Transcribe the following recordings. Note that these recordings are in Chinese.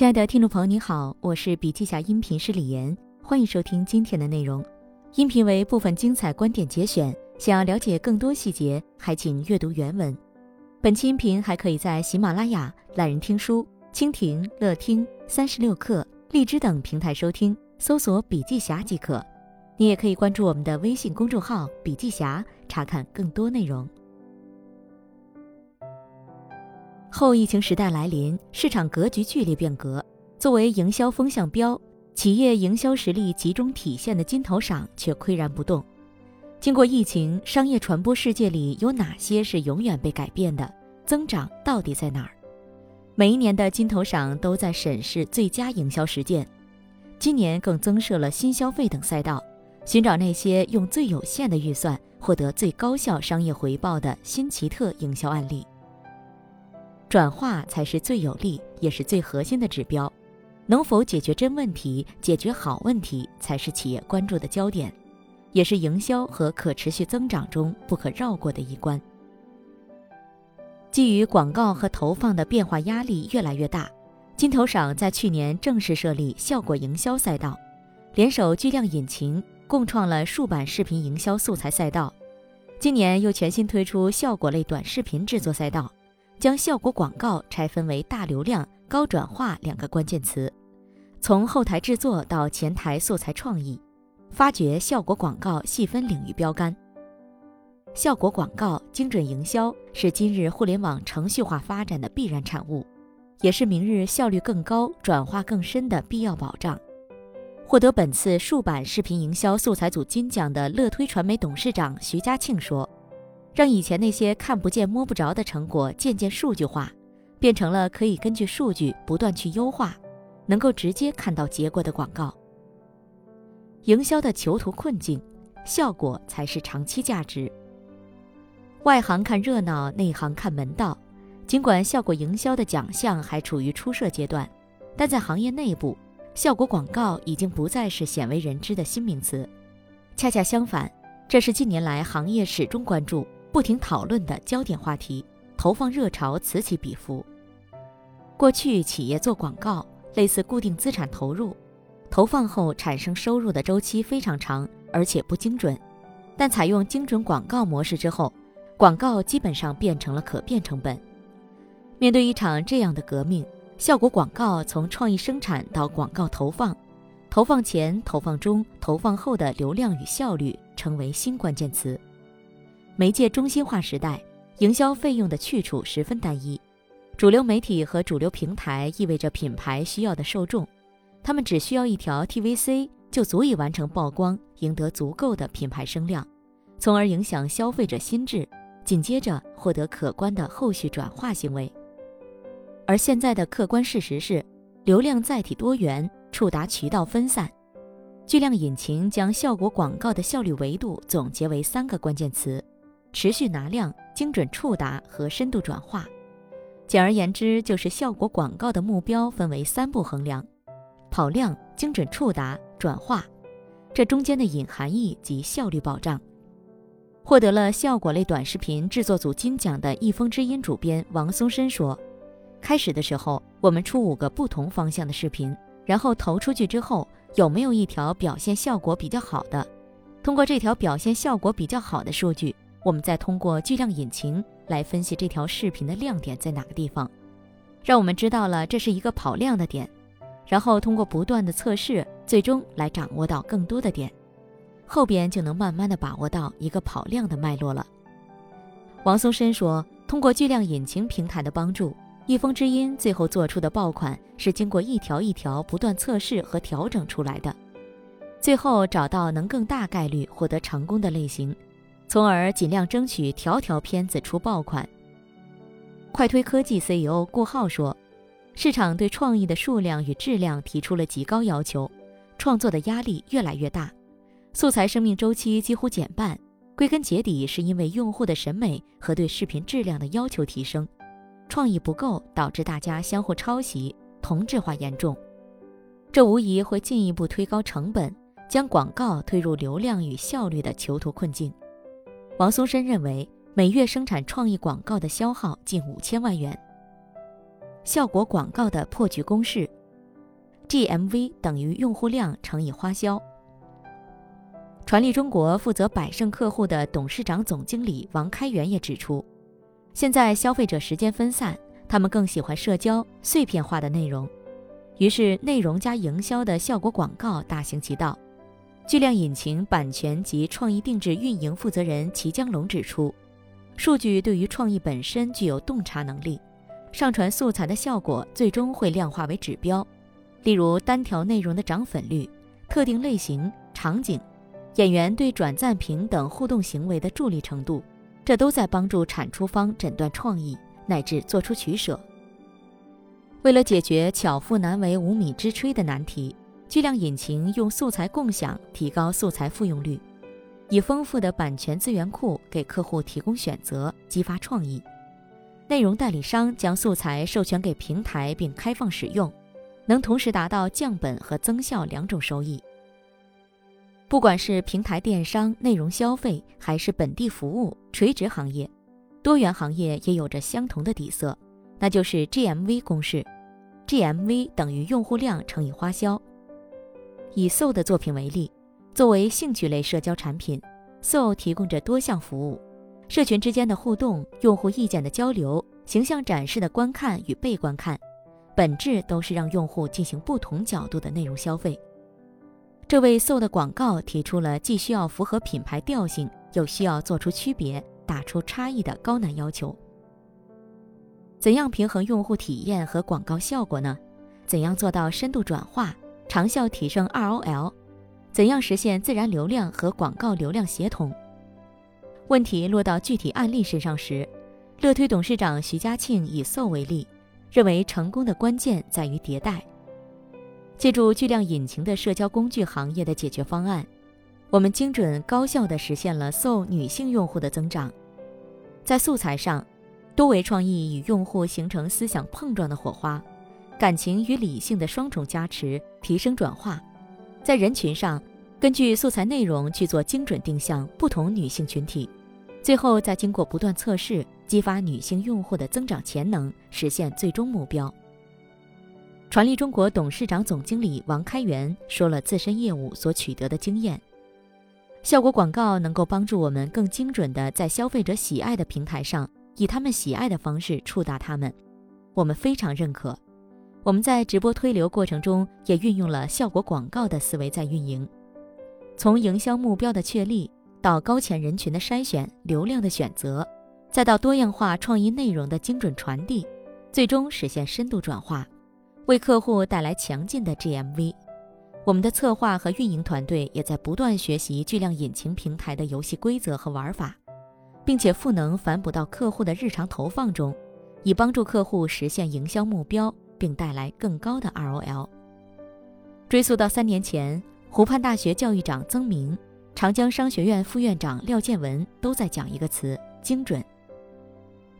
亲爱的听众朋友，你好，我是笔记侠音频师李岩，欢迎收听今天的内容。音频为部分精彩观点节选，想要了解更多细节，还请阅读原文。本期音频还可以在喜马拉雅、懒人听书、蜻蜓、乐听、三十六课、荔枝等平台收听，搜索“笔记侠”即可。你也可以关注我们的微信公众号“笔记侠”，查看更多内容。后疫情时代来临，市场格局剧烈变革。作为营销风向标，企业营销实力集中体现的金投赏却岿然不动。经过疫情，商业传播世界里有哪些是永远被改变的？增长到底在哪儿？每一年的金投赏都在审视最佳营销实践，今年更增设了新消费等赛道，寻找那些用最有限的预算获得最高效商业回报的新奇特营销案例。转化才是最有利也是最核心的指标，能否解决真问题、解决好问题，才是企业关注的焦点，也是营销和可持续增长中不可绕过的一关。基于广告和投放的变化压力越来越大，金投赏在去年正式设立效果营销赛道，联手巨量引擎共创了数版视频营销素材赛道，今年又全新推出效果类短视频制作赛道。将效果广告拆分为大流量、高转化两个关键词，从后台制作到前台素材创意，发掘效果广告细分领域标杆。效果广告精准营销是今日互联网程序化发展的必然产物，也是明日效率更高、转化更深的必要保障。获得本次数版视频营销素材组金奖的乐推传媒董事长徐家庆说。让以前那些看不见摸不着的成果渐渐数据化，变成了可以根据数据不断去优化，能够直接看到结果的广告。营销的囚徒困境，效果才是长期价值。外行看热闹，内行看门道。尽管效果营销的奖项还处于初设阶段，但在行业内部，效果广告已经不再是鲜为人知的新名词。恰恰相反，这是近年来行业始终关注。不停讨论的焦点话题，投放热潮此起彼伏。过去企业做广告类似固定资产投入，投放后产生收入的周期非常长，而且不精准。但采用精准广告模式之后，广告基本上变成了可变成本。面对一场这样的革命，效果广告从创意生产到广告投放，投放前、投放中、投放后的流量与效率成为新关键词。媒介中心化时代，营销费用的去处十分单一。主流媒体和主流平台意味着品牌需要的受众，他们只需要一条 TVC 就足以完成曝光，赢得足够的品牌声量，从而影响消费者心智，紧接着获得可观的后续转化行为。而现在的客观事实是，流量载体多元，触达渠道分散。巨量引擎将效果广告的效率维度总结为三个关键词。持续拿量、精准触达和深度转化，简而言之，就是效果广告的目标分为三步衡量：跑量、精准触达、转化。这中间的隐含义及效率保障。获得了效果类短视频制作组金奖的一风之音主编王松申说：“开始的时候，我们出五个不同方向的视频，然后投出去之后，有没有一条表现效果比较好的？通过这条表现效果比较好的数据。”我们再通过巨量引擎来分析这条视频的亮点在哪个地方，让我们知道了这是一个跑量的点，然后通过不断的测试，最终来掌握到更多的点，后边就能慢慢的把握到一个跑量的脉络了。王松申说，通过巨量引擎平台的帮助，一风之音最后做出的爆款是经过一条一条不断测试和调整出来的，最后找到能更大概率获得成功的类型。从而尽量争取条条片子出爆款。快推科技 CEO 顾浩说：“市场对创意的数量与质量提出了极高要求，创作的压力越来越大，素材生命周期几乎减半。归根结底，是因为用户的审美和对视频质量的要求提升，创意不够，导致大家相互抄袭，同质化严重。这无疑会进一步推高成本，将广告推入流量与效率的囚徒困境。”王松申认为，每月生产创意广告的消耗近五千万元。效果广告的破局公式：GMV 等于用户量乘以花销。传力中国负责百盛客户的董事长总经理王开元也指出，现在消费者时间分散，他们更喜欢社交碎片化的内容，于是内容加营销的效果广告大行其道。巨量引擎版权及创意定制运营负责人齐江龙指出，数据对于创意本身具有洞察能力，上传素材的效果最终会量化为指标，例如单条内容的涨粉率、特定类型场景。演员对转赞评等互动行为的助力程度，这都在帮助产出方诊断创意乃至做出取舍。为了解决巧妇难为无米之炊的难题，巨量引擎用素材共享提高素材复用率，以丰富的版权资源库给客户提供选择，激发创意。内容代理商将素材授权给平台并开放使用，能同时达到降本和增效两种收益。不管是平台电商、内容消费，还是本地服务、垂直行业，多元行业也有着相同的底色，那就是 GMV 公式：GMV 等于用户量乘以花销。以 SO 的作品为例，作为兴趣类社交产品，SO 提供着多项服务，社群之间的互动、用户意见的交流、形象展示的观看与被观看，本质都是让用户进行不同角度的内容消费。这位 SO 的广告提出了既需要符合品牌调性，又需要做出区别、打出差异的高难要求。怎样平衡用户体验和广告效果呢？怎样做到深度转化、长效提升 ROL？怎样实现自然流量和广告流量协同？问题落到具体案例身上时，乐推董事长徐家庆以 SO 为例，认为成功的关键在于迭代。借助巨量引擎的社交工具行业的解决方案，我们精准高效地实现了 SO 女性用户的增长。在素材上，多维创意与用户形成思想碰撞的火花，感情与理性的双重加持提升转化。在人群上，根据素材内容去做精准定向不同女性群体，最后再经过不断测试，激发女性用户的增长潜能，实现最终目标。传力中国董事长总经理王开元说了自身业务所取得的经验：效果广告能够帮助我们更精准地在消费者喜爱的平台上，以他们喜爱的方式触达他们，我们非常认可。我们在直播推流过程中也运用了效果广告的思维在运营，从营销目标的确立到高潜人群的筛选、流量的选择，再到多样化创意内容的精准传递，最终实现深度转化。为客户带来强劲的 GMV，我们的策划和运营团队也在不断学习巨量引擎平台的游戏规则和玩法，并且赋能反哺到客户的日常投放中，以帮助客户实现营销目标，并带来更高的 ROL。追溯到三年前，湖畔大学教育长曾明、长江商学院副院长廖建文都在讲一个词：精准。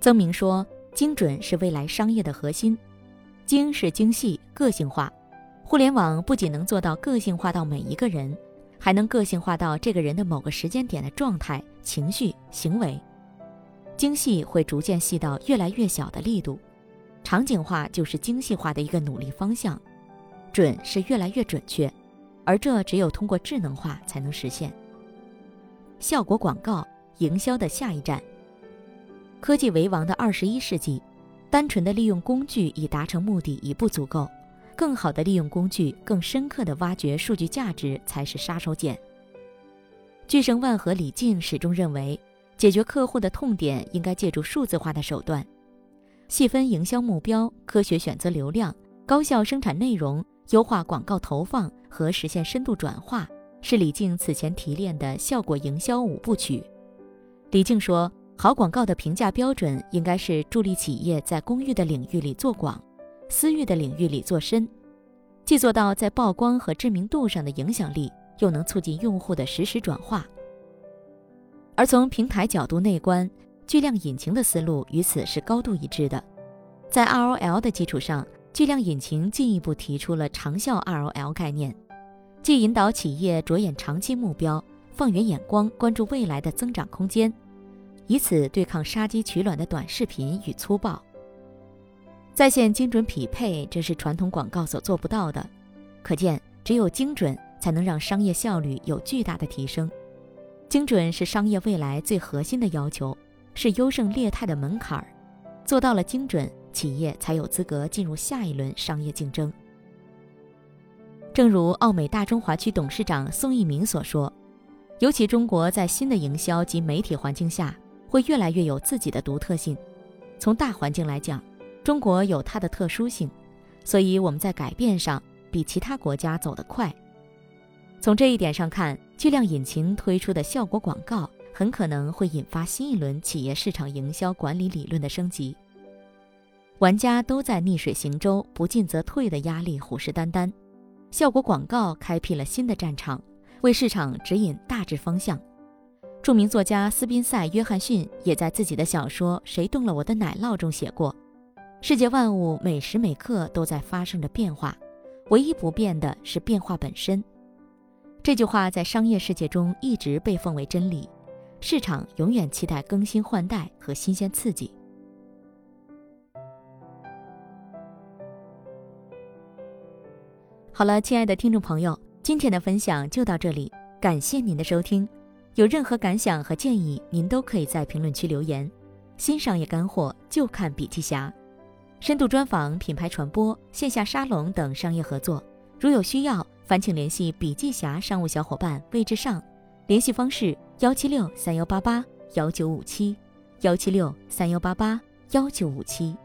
曾明说：“精准是未来商业的核心。”精是精细、个性化，互联网不仅能做到个性化到每一个人，还能个性化到这个人的某个时间点的状态、情绪、行为。精细会逐渐细到越来越小的力度，场景化就是精细化的一个努力方向。准是越来越准确，而这只有通过智能化才能实现。效果广告营销的下一站，科技为王的二十一世纪。单纯的利用工具以达成目的已不足够，更好的利用工具，更深刻的挖掘数据价值才是杀手锏。巨盛万和李静始终认为，解决客户的痛点应该借助数字化的手段，细分营销目标，科学选择流量，高效生产内容，优化广告投放和实现深度转化，是李静此前提炼的效果营销五部曲。李静说。好广告的评价标准应该是助力企业在公域的领域里做广，私域的领域里做深，既做到在曝光和知名度上的影响力，又能促进用户的实时转化。而从平台角度内观，巨量引擎的思路与此是高度一致的。在 ROL 的基础上，巨量引擎进一步提出了长效 ROL 概念，即引导企业着眼长期目标，放远眼光，关注未来的增长空间。以此对抗杀鸡取卵的短视频与粗暴，在线精准匹配，这是传统广告所做不到的。可见，只有精准才能让商业效率有巨大的提升。精准是商业未来最核心的要求，是优胜劣汰的门槛儿。做到了精准，企业才有资格进入下一轮商业竞争。正如奥美大中华区董事长宋一鸣所说，尤其中国在新的营销及媒体环境下，会越来越有自己的独特性。从大环境来讲，中国有它的特殊性，所以我们在改变上比其他国家走得快。从这一点上看，巨量引擎推出的效果广告很可能会引发新一轮企业市场营销管理理论的升级。玩家都在逆水行舟、不进则退的压力虎视眈眈。效果广告开辟了新的战场，为市场指引大致方向。著名作家斯宾塞·约翰逊也在自己的小说《谁动了我的奶酪》中写过：“世界万物每时每刻都在发生着变化，唯一不变的是变化本身。”这句话在商业世界中一直被奉为真理。市场永远期待更新换代和新鲜刺激。好了，亲爱的听众朋友，今天的分享就到这里，感谢您的收听。有任何感想和建议，您都可以在评论区留言。新商业干货就看笔记侠，深度专访、品牌传播、线下沙龙等商业合作，如有需要，烦请联系笔记侠商务小伙伴魏志尚，联系方式：幺七六三幺八八幺九五七，幺七六三幺八八幺九五七。